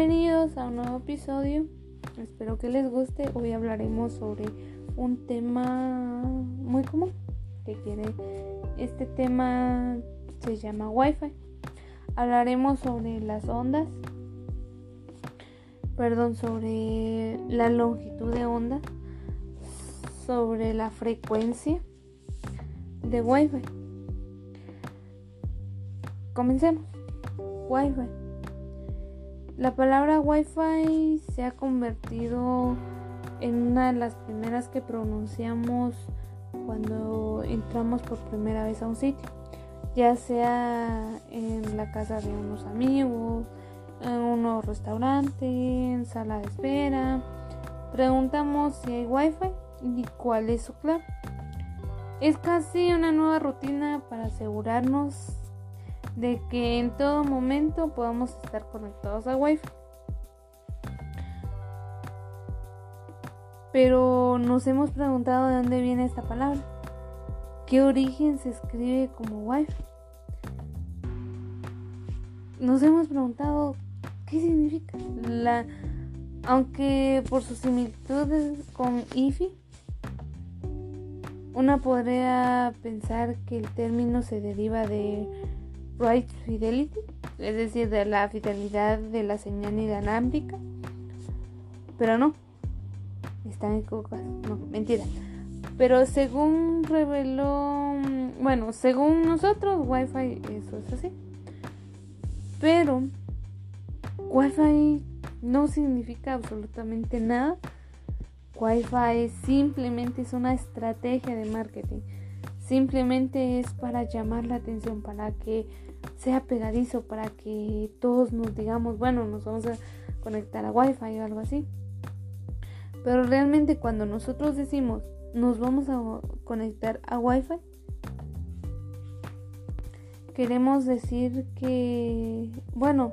Bienvenidos a un nuevo episodio. Espero que les guste. Hoy hablaremos sobre un tema muy común que quiere. Este tema se llama Wi-Fi. Hablaremos sobre las ondas. Perdón, sobre la longitud de onda. Sobre la frecuencia de Wi-Fi. Comencemos. Wi-Fi. La palabra Wi-Fi se ha convertido en una de las primeras que pronunciamos cuando entramos por primera vez a un sitio, ya sea en la casa de unos amigos, en un restaurante, en sala de espera. Preguntamos si hay Wi-Fi y cuál es su clave. Es casi una nueva rutina para asegurarnos de que en todo momento podamos estar conectados a Wi-Fi. Pero nos hemos preguntado de dónde viene esta palabra. ¿Qué origen se escribe como Wi-Fi? Nos hemos preguntado qué significa. La, aunque por sus similitudes con IFI, una podría pensar que el término se deriva de right fidelity, es decir, de la fidelidad de la señal inalámbrica. Pero no, están equivocados, no, mentira. Pero según reveló, bueno, según nosotros, Wi-Fi eso es así. Pero Wi-Fi no significa absolutamente nada. Wi-Fi simplemente es una estrategia de marketing. Simplemente es para llamar la atención, para que sea pegadizo para que todos nos digamos, bueno, nos vamos a conectar a Wi-Fi o algo así. Pero realmente cuando nosotros decimos nos vamos a conectar a Wi-Fi, queremos decir que, bueno,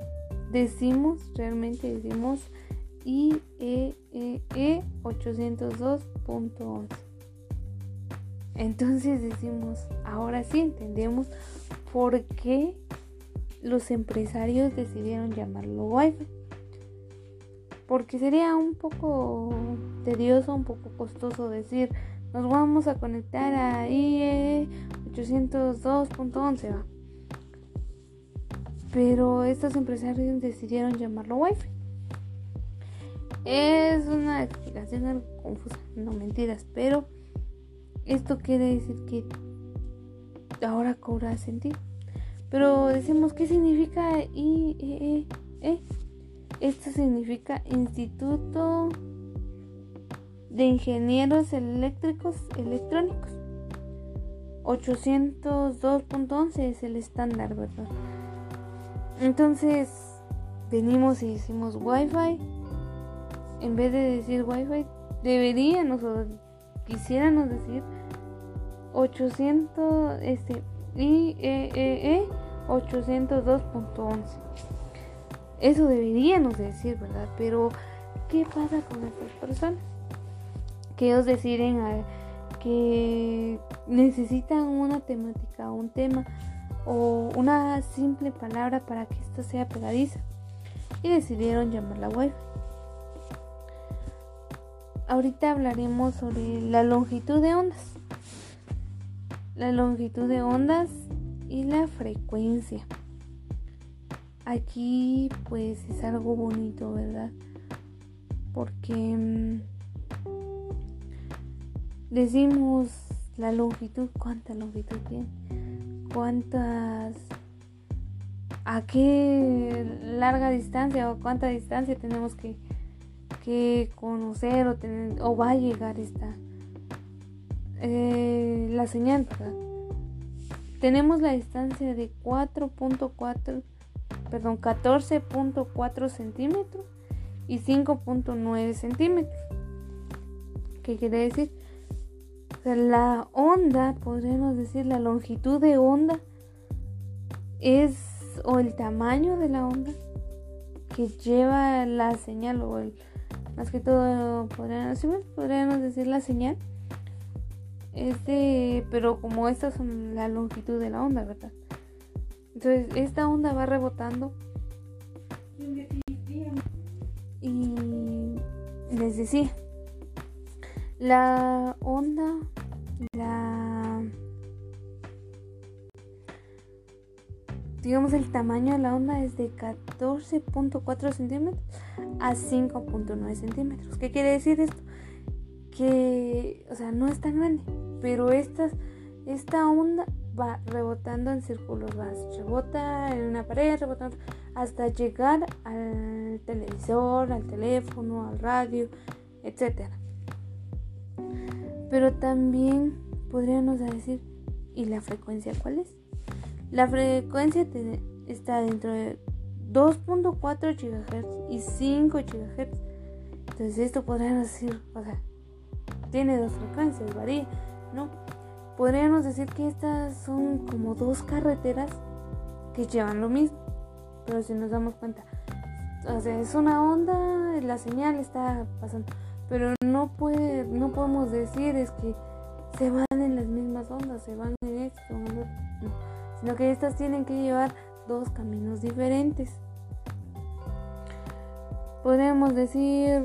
decimos, realmente decimos IEEE 802.11. Entonces decimos, ahora sí entendemos por qué los empresarios decidieron llamarlo Wi-Fi. Porque sería un poco tedioso, un poco costoso decir, nos vamos a conectar a IE 802.11. Pero estos empresarios decidieron llamarlo Wi-Fi. Es una explicación algo confusa, no mentiras, pero esto quiere decir que ahora cobra sentido. Pero decimos, ¿qué significa IEE? Esto significa Instituto de Ingenieros Eléctricos Electrónicos. 802.11 es el estándar, ¿verdad? Entonces, venimos y decimos Wi-Fi. En vez de decir Wi-Fi, deberíamos o quisiéramos decir 800 este IEEE 802.11. Eso deberíamos decir, ¿verdad? Pero ¿qué pasa con estas personas? Que ellos deciden que necesitan una temática, un tema o una simple palabra para que esto sea pegadiza y decidieron llamarla web. Ahorita hablaremos sobre la longitud de ondas la longitud de ondas y la frecuencia. Aquí pues es algo bonito, ¿verdad? Porque mm, decimos la longitud, ¿cuánta longitud tiene? ¿Cuántas... ¿A qué larga distancia o cuánta distancia tenemos que, que conocer o, tener, o va a llegar esta, eh, la señal, Tenemos la distancia de 4.4, perdón, 14.4 centímetros y 5.9 centímetros. ¿Qué quiere decir? la onda, podríamos decir, la longitud de onda es o el tamaño de la onda que lleva la señal o el más que todo podríamos decir la señal este, pero como estas son la longitud de la onda, ¿verdad? Entonces, esta onda va rebotando Y les decía, la onda, la... Digamos el tamaño de la onda es de 14.4 centímetros a 5.9 centímetros. ¿Qué quiere decir esto? Que, o sea, no es tan grande, pero esta, esta onda va rebotando en círculos, va, rebota en una pared, rebotando hasta llegar al televisor, al teléfono, al radio, etc. Pero también podríamos decir, ¿y la frecuencia cuál es? La frecuencia está dentro de 2.4 GHz y 5 GHz. Entonces esto podríamos decir, o sea, tiene dos frecuencias, varía, ¿no? Podríamos decir que estas son como dos carreteras que llevan lo mismo. Pero si nos damos cuenta, o sea, es una onda, la señal está pasando. Pero no puede, no podemos decir es que se van en las mismas ondas, se van en esto, no, sino que estas tienen que llevar dos caminos diferentes. Podríamos decir,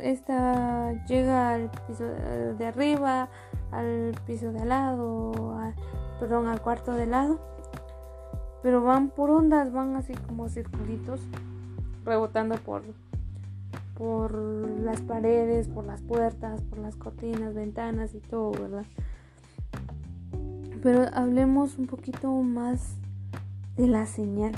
esta llega al piso de arriba, al piso de al lado, perdón, al cuarto de lado. Pero van por ondas, van así como circulitos, rebotando por, por las paredes, por las puertas, por las cortinas, ventanas y todo, ¿verdad? Pero hablemos un poquito más de la señal.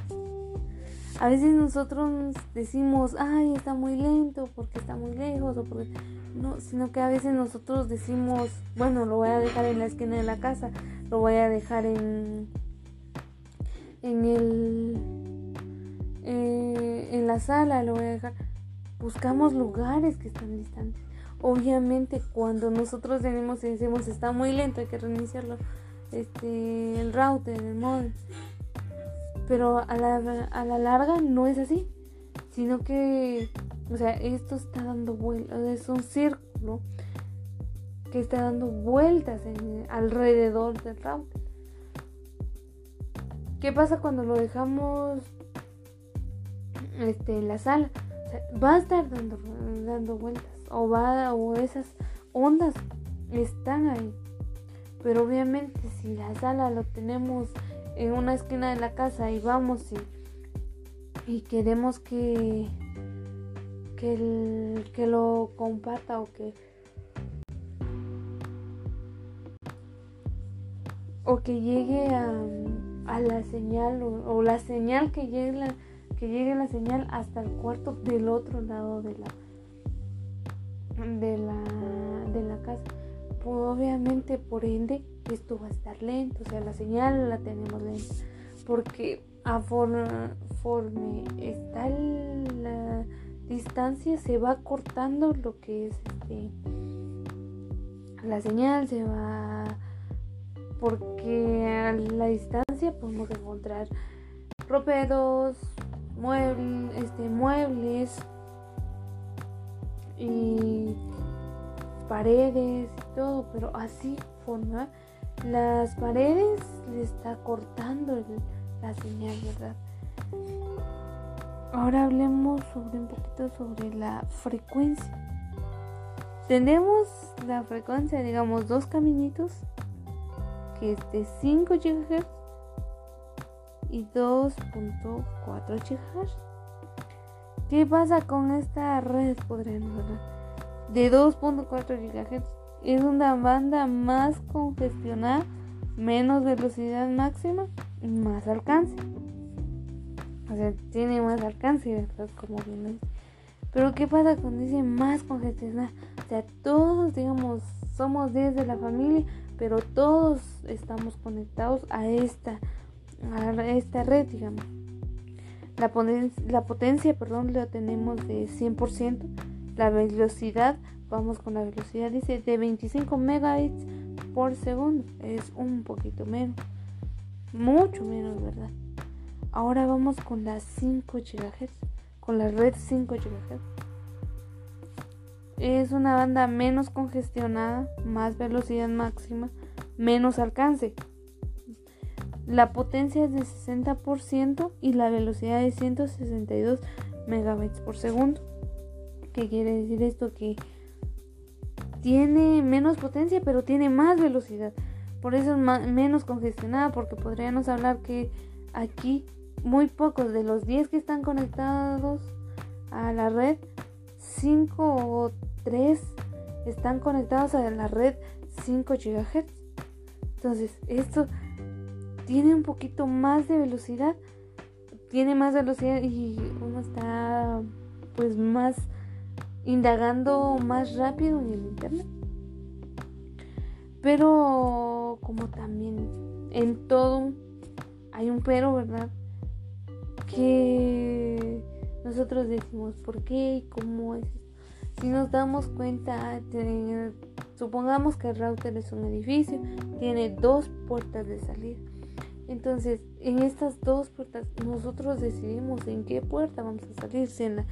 A veces nosotros decimos, ay, está muy lento porque está muy lejos o porque no, sino que a veces nosotros decimos, bueno, lo voy a dejar en la esquina de la casa, lo voy a dejar en en el eh, en la sala, lo voy a dejar. Buscamos lugares que están distantes. Obviamente cuando nosotros tenemos y decimos está muy lento, hay que reiniciarlo, este, el router, el modem. Pero a la, a la larga no es así, sino que o sea, esto está dando vueltas, es un círculo que está dando vueltas alrededor del router. ¿Qué pasa cuando lo dejamos este, en la sala? va a estar dando, dando vueltas o va o esas ondas están ahí. Pero obviamente si la sala lo tenemos en una esquina de la casa y vamos y, y queremos que que, que lo comparta o que o que llegue a, a la señal o, la señal que llegue la, que llegue la señal hasta el cuarto del otro lado de la de la de la casa. Obviamente por ende esto va a estar lento o sea la señal la tenemos lenta porque a forme está la distancia se va cortando lo que es este la señal se va porque a la distancia podemos encontrar ropedos muebles este muebles y paredes y todo pero así forma las paredes le está cortando la señal verdad Ahora hablemos sobre un poquito sobre la frecuencia. Tenemos la frecuencia, digamos, dos caminitos, que es de 5 GHz y 2.4 GHz. ¿Qué pasa con esta red? Podríamos hablar de 2.4 GHz. Es una banda más congestionada, menos velocidad máxima y más alcance. O sea, tiene más alcance, ¿verdad? Como bien Pero ¿qué pasa cuando dice más congestionada? O sea, todos, digamos, somos 10 de la familia, pero todos estamos conectados a esta, a esta red, digamos. La, la potencia, perdón, la tenemos de 100%. La velocidad, vamos con la velocidad, dice de 25 megabits por segundo. Es un poquito menos. Mucho menos, ¿verdad? Ahora vamos con las 5 GHz, con la red 5 GHz. Es una banda menos congestionada, más velocidad máxima, menos alcance. La potencia es de 60% y la velocidad de 162 megabytes por segundo. ¿Qué quiere decir esto? Que tiene menos potencia, pero tiene más velocidad. Por eso es menos congestionada, porque podríamos hablar que aquí muy pocos de los 10 que están conectados a la red, 5 o 3 están conectados a la red 5 GHz. Entonces, esto tiene un poquito más de velocidad. Tiene más velocidad y uno está pues más indagando más rápido en el internet. Pero como también en todo hay un pero, ¿verdad? Que nosotros decimos por qué y cómo es. Si nos damos cuenta, supongamos que el router es un edificio, tiene dos puertas de salida. Entonces, en estas dos puertas, nosotros decidimos en qué puerta vamos a salir, si en la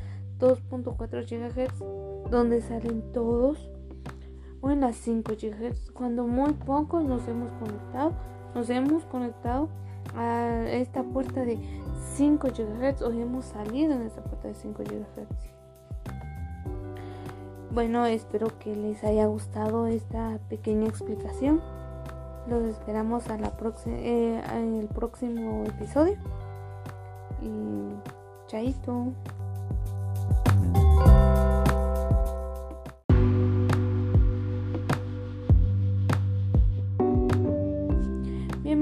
2.4 GHz, donde salen todos, o en las 5 GHz, cuando muy pocos nos hemos conectado, nos hemos conectado a esta puerta de 5 GHz o hemos salido en esta puerta de 5 GHz. Bueno, espero que les haya gustado esta pequeña explicación. Los esperamos a la eh, en el próximo episodio. Y chaito.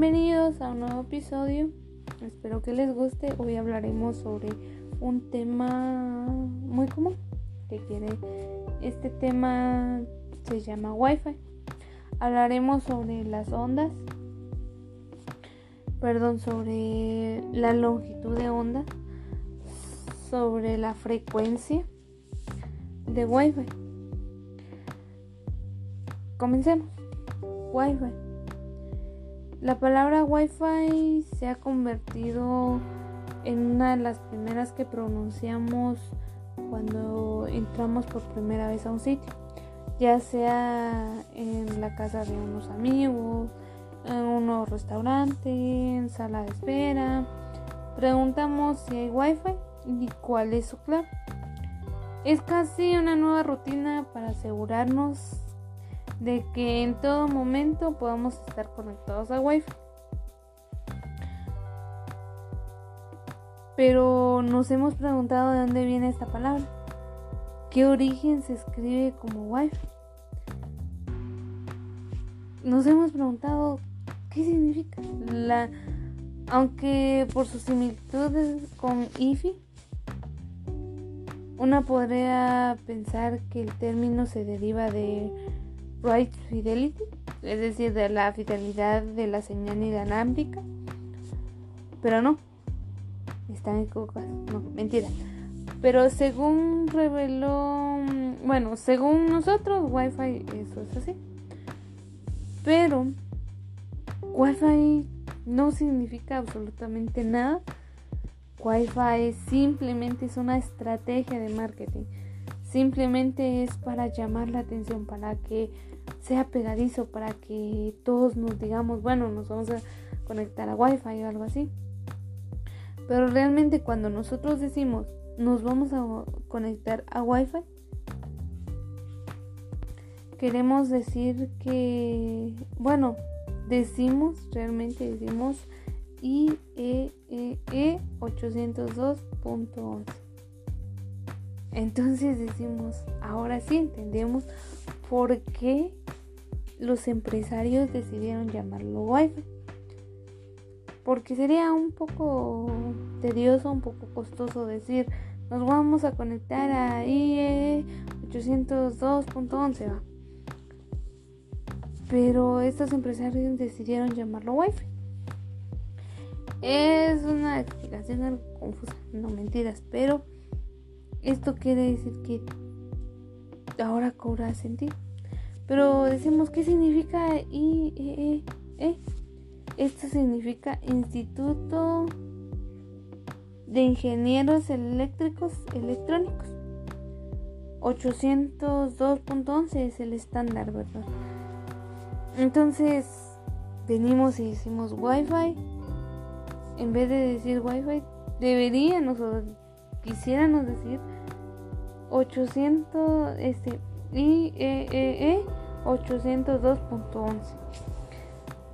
Bienvenidos a un nuevo episodio. Espero que les guste. Hoy hablaremos sobre un tema muy común que quiere este tema se llama Wi-Fi. Hablaremos sobre las ondas, perdón, sobre la longitud de onda, sobre la frecuencia de Wi-Fi. Comencemos. Wi-Fi. La palabra Wi-Fi se ha convertido en una de las primeras que pronunciamos cuando entramos por primera vez a un sitio, ya sea en la casa de unos amigos, en un restaurante, en sala de espera. Preguntamos si hay wifi y cuál es su clave. Es casi una nueva rutina para asegurarnos de que en todo momento podamos estar conectados a wifi. Pero nos hemos preguntado de dónde viene esta palabra. ¿Qué origen se escribe como Wi-Fi? Nos hemos preguntado qué significa. La, aunque por sus similitudes con IFI, una podría pensar que el término se deriva de Right Fidelity, es decir, de la fidelidad de la señal inalámbrica, pero no están equivocados. No, mentira. Pero según reveló, bueno, según nosotros, Wi-Fi eso es así. Pero Wi-Fi no significa absolutamente nada. Wi-Fi simplemente es una estrategia de marketing. Simplemente es para llamar la atención, para que sea pegadizo, para que todos nos digamos, bueno, nos vamos a conectar a Wi-Fi o algo así. Pero realmente cuando nosotros decimos nos vamos a conectar a Wi-Fi, queremos decir que, bueno, decimos, realmente decimos IEEE 802.11. Entonces decimos, ahora sí entendemos por qué los empresarios decidieron llamarlo Wi-Fi porque sería un poco tedioso, un poco costoso decir nos vamos a conectar a IE 802.11 pero estos empresarios decidieron llamarlo Wi-Fi. Es una explicación algo confusa, no mentiras, pero esto quiere decir que ahora cobra sentido. Pero decimos, ¿qué significa IEE? ¿Eh? Esto significa Instituto de Ingenieros Eléctricos Electrónicos. 802.11 es el estándar, ¿verdad? Entonces, venimos y decimos Wi-Fi. En vez de decir Wi-Fi, deberíamos quisiéramos decir 800 este IEEE 802.11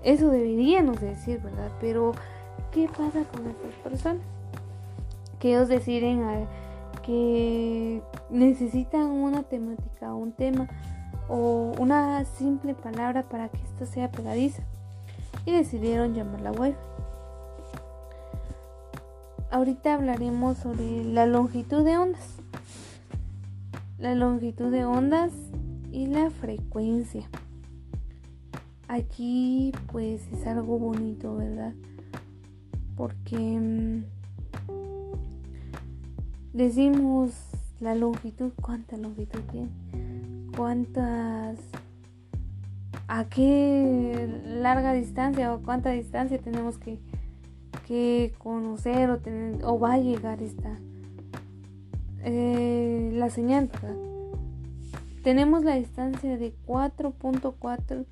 eso deberíamos decir verdad pero qué pasa con estas personas que ellos deciden que necesitan una temática un tema o una simple palabra para que esto sea pegadiza. Y decidieron llamarla wifi ahorita hablaremos sobre la longitud de ondas. La longitud de ondas y la frecuencia. Aquí pues es algo bonito, ¿verdad? Porque mm, decimos la longitud, ¿cuánta longitud tiene? ¿Cuántas... ¿A qué larga distancia o cuánta distancia tenemos que que conocer o, tener, o va a llegar esta eh, la señal tenemos la distancia de 4.4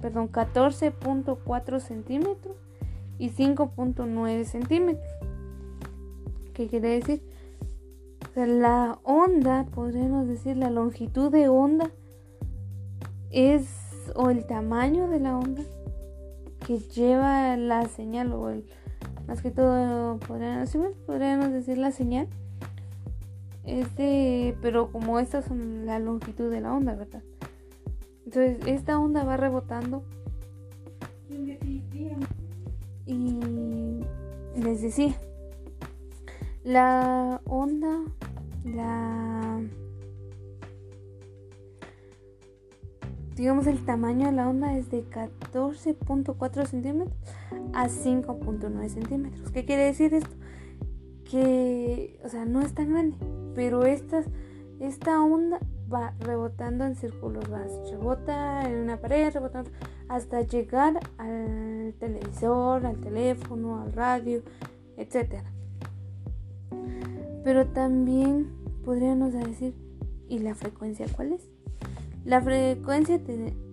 perdón 14.4 centímetros y 5.9 centímetros ¿qué quiere decir? la onda podríamos decir la longitud de onda es o el tamaño de la onda que lleva la señal o el más que todo podríamos, decir la señal este pero como estas son la longitud de la onda verdad entonces esta onda va rebotando y les decía la onda la digamos el tamaño de la onda es de 14.4 centímetros a 5.9 centímetros. ¿Qué quiere decir esto? Que, o sea, no es tan grande, pero esta, esta onda va rebotando en círculos, va, rebota en una pared, rebota hasta llegar al televisor, al teléfono, al radio, etc. Pero también podríamos decir, ¿y la frecuencia cuál es? La frecuencia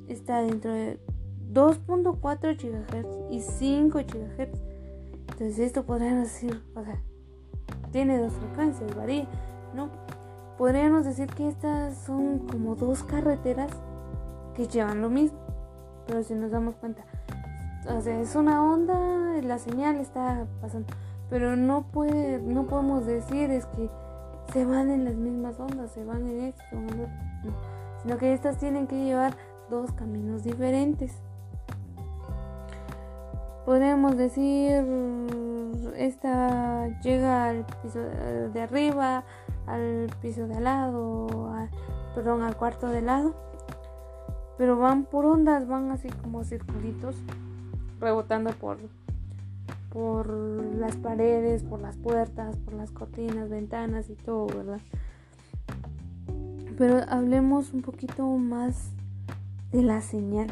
está dentro de 2.4 GHz y 5 GHz. Entonces esto podríamos decir, o sea, tiene dos frecuencias, varía, ¿no? Podríamos decir que estas son como dos carreteras que llevan lo mismo. Pero si nos damos cuenta, o sea, es una onda, la señal está pasando. Pero no puede, no podemos decir es que se van en las mismas ondas, se van en esto, no, sino que estas tienen que llevar dos caminos diferentes podemos decir esta llega al piso de arriba al piso de al lado perdón al cuarto de lado. Pero van por ondas van así como circulitos rebotando por por las paredes por las puertas por las cortinas ventanas y todo verdad pero hablemos un poquito más de la señal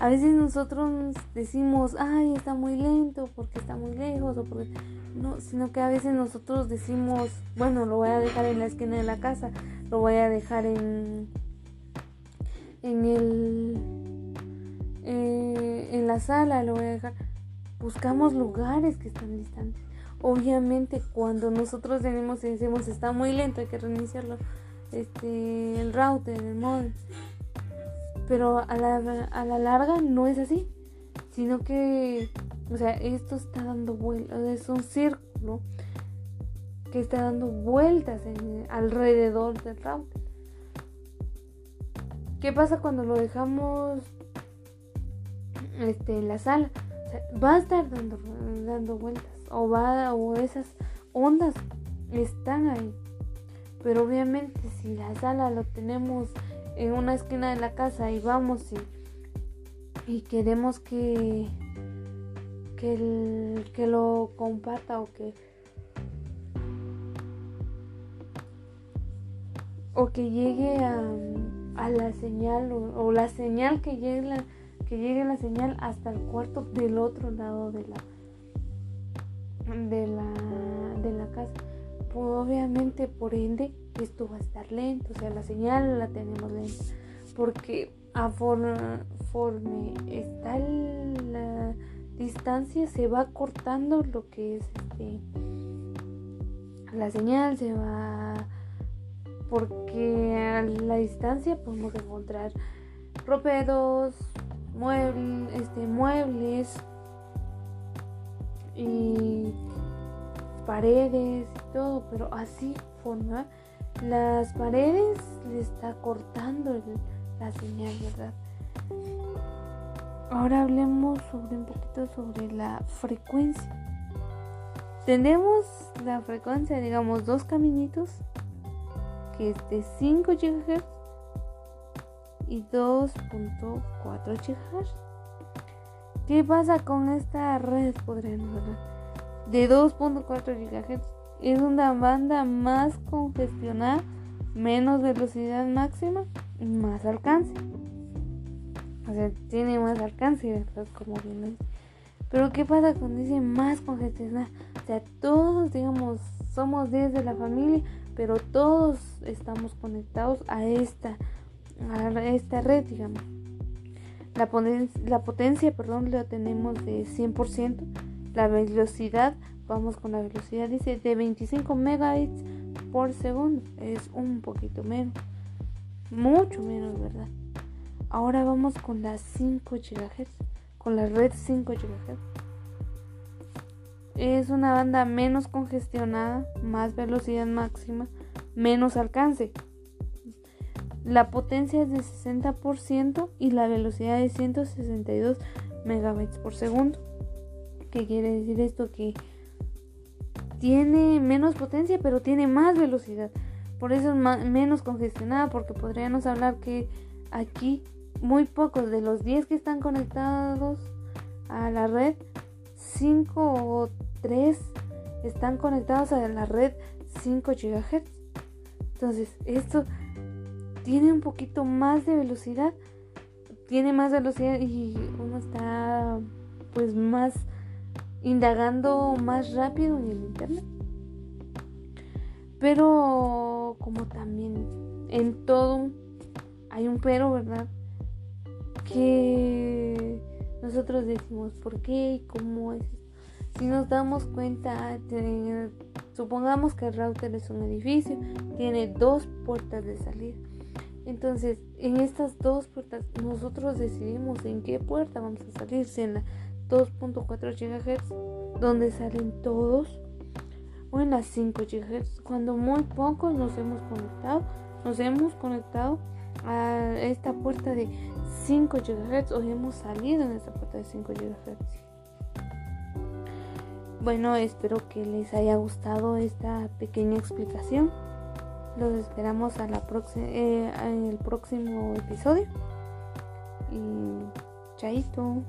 a veces nosotros decimos, ay, está muy lento porque está muy lejos o porque no, sino que a veces nosotros decimos, bueno, lo voy a dejar en la esquina de la casa, lo voy a dejar en en el eh, en la sala, lo voy a dejar. Buscamos lugares que están distantes. Obviamente cuando nosotros tenemos y decimos está muy lento, hay que reiniciarlo, este, el router, el modem pero a la, a la larga no es así, sino que, o sea, esto está dando vueltas, es un círculo que está dando vueltas alrededor del router. ¿Qué pasa cuando lo dejamos este, en la sala? va a estar dando, dando vueltas o va o esas ondas están ahí. Pero obviamente si la sala lo tenemos en una esquina de la casa y vamos y, y queremos que, que, el, que lo comparta o que o que llegue a, a la señal o, la señal que llegue la, que llegue la señal hasta el cuarto del otro lado de la de la de la casa. Obviamente por ende esto va a estar lento, o sea, la señal la tenemos lenta, porque a forme está la distancia se va cortando lo que es este la señal se va porque a la distancia podemos encontrar ropedos, muebles, este, muebles y paredes y todo, pero así forma las paredes le está cortando la señal, ¿verdad? Ahora hablemos sobre un poquito sobre la frecuencia. Tenemos la frecuencia, digamos, dos caminitos, que es de 5 GHz y 2.4 GHz. ¿Qué pasa con esta red? Podríamos hablar de 2.4 GHz. Es una banda más congestionada, menos velocidad máxima y más alcance. O sea, tiene más alcance, ¿verdad? Como bien Pero ¿qué pasa cuando dice más congestionada? O sea, todos, digamos, somos 10 de la familia, pero todos estamos conectados a esta, a esta red, digamos. La, la potencia, perdón, la tenemos de 100%. La velocidad, vamos con la velocidad, dice de 25 megabits por segundo. Es un poquito menos. Mucho menos, ¿verdad? Ahora vamos con las 5 GHz, con la red 5 GHz. Es una banda menos congestionada, más velocidad máxima, menos alcance. La potencia es de 60% y la velocidad es 162 megabits por segundo. ¿Qué quiere decir esto? Que tiene menos potencia, pero tiene más velocidad. Por eso es menos congestionada, porque podríamos hablar que aquí muy pocos de los 10 que están conectados a la red, 5 o 3 están conectados a la red 5 GHz. Entonces, esto tiene un poquito más de velocidad. Tiene más velocidad y uno está pues más indagando más rápido en el internet. Pero como también en todo hay un pero, ¿verdad? que nosotros decimos por qué y cómo es. Si nos damos cuenta, supongamos que el router es un edificio, tiene dos puertas de salida. Entonces, en estas dos puertas, nosotros decidimos en qué puerta vamos a salir, si en la 2.4 GHz, donde salen todos, o en las 5 GHz, cuando muy pocos nos hemos conectado, nos hemos conectado a esta puerta de 5 GHz o hemos salido en esta puerta de 5 GHz. Bueno, espero que les haya gustado esta pequeña explicación. Los esperamos a la eh, en el próximo episodio. Y chaito.